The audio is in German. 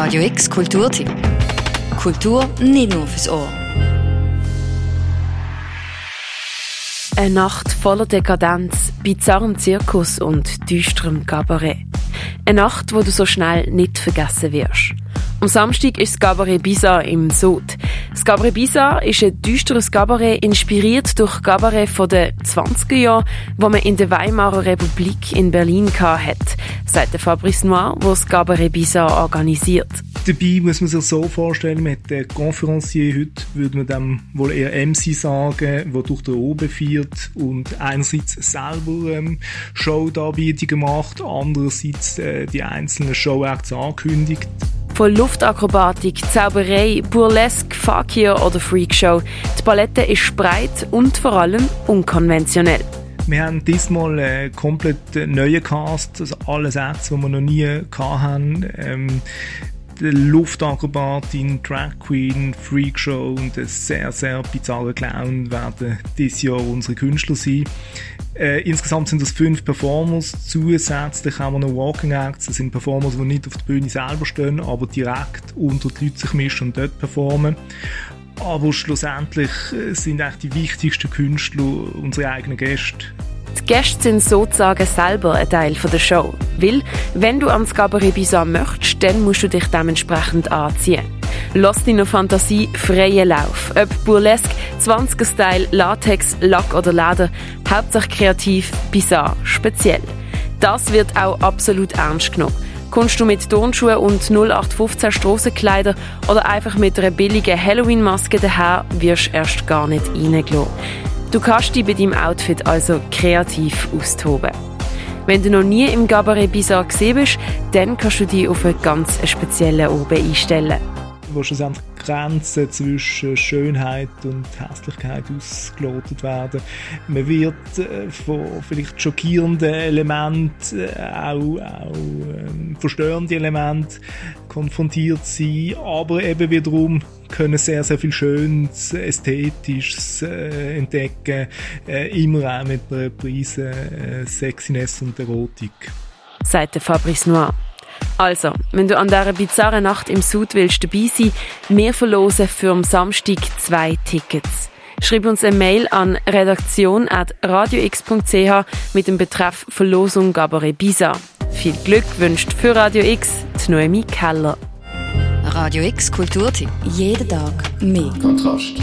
Radio X Kulturtipp. Kultur nicht nur fürs Ohr. Eine Nacht voller Dekadenz, bizarrem Zirkus und düsterem Kabarett. Eine Nacht, wo du so schnell nicht vergessen wirst. Am Samstag ist das Cabaret Bizarre im Sud. Das Cabaret Bizarre ist ein düsteres Cabaret, inspiriert durch Cabaret von den 20er Jahren, wo man in der Weimarer Republik in Berlin hat, sagt der Fabrice Noir, wo das Cabaret Bizarre organisiert. Dabei muss man sich so vorstellen, mit der Conferencier heute würde man dem wohl eher MC sagen, der durch den Oben fährt und einerseits selber ähm, Show-Darbietungen macht, andererseits äh, die einzelnen Show-Acts ankündigt. Von Luftakrobatik, Zauberei, Burlesque, Fakir oder Freakshow. Die Palette ist breit und vor allem unkonventionell. Wir haben diesmal einen komplett neuen Cast, also alle Sätze, die wir noch nie hatten. Ähm, Luftakrobatin, Drag Queen, Freakshow und ein sehr, sehr bizarrer Clown werden dieses Jahr unsere Künstler sein. Äh, insgesamt sind das fünf Performers. Zusätzlich haben wir noch Walking Acts. Das sind Performers, die nicht auf der Bühne selber stehen, aber direkt unter die Leute sich mischen und dort performen. Aber schlussendlich äh, sind eigentlich die wichtigsten Künstler unsere eigenen Gäste. Die Gäste sind sozusagen selber ein Teil der Show. Weil, wenn du ans Cabaret Bizarre möchtest, dann musst du dich dementsprechend anziehen. Lass deiner Fantasie freien Lauf. Ob Burlesque, 20er-Style, Latex, Lack oder Leder, hauptsächlich kreativ, bizarr, speziell. Das wird auch absolut ernst genommen. Kommst du mit Turnschuhen und 0815 Strassenkleider oder einfach mit einer billigen Halloween-Maske daher, wirst du erst gar nicht reingelassen. Du kannst dich bei deinem Outfit also kreativ austoben. Wenn du noch nie im Gabaret Bizarre gesehen bist, dann kannst du dich auf einen ganz speziellen Oben einstellen wo schlussendlich Grenzen zwischen Schönheit und Hässlichkeit ausgelotet werden. Man wird äh, von vielleicht schockierenden Elementen, äh, auch, auch äh, verstörenden Elementen konfrontiert sein, aber eben wiederum können sehr, sehr viel Schönes, Ästhetisches äh, entdecken, äh, immer auch mit einer Prise äh, Sexiness und Erotik. Sagt Fabrice Noir. Also, wenn du an dieser bizarren Nacht im Sud willst dabei sein, wir verlosen für am Samstag zwei Tickets. Schreib uns eine Mail an redaktion.radiox.ch mit dem Betreff Verlosung Gabaret Bisa. Viel Glück wünscht für Radio X die Noemi Keller. Radio X Kulturtipp. Jeden Tag mehr. Kontrast.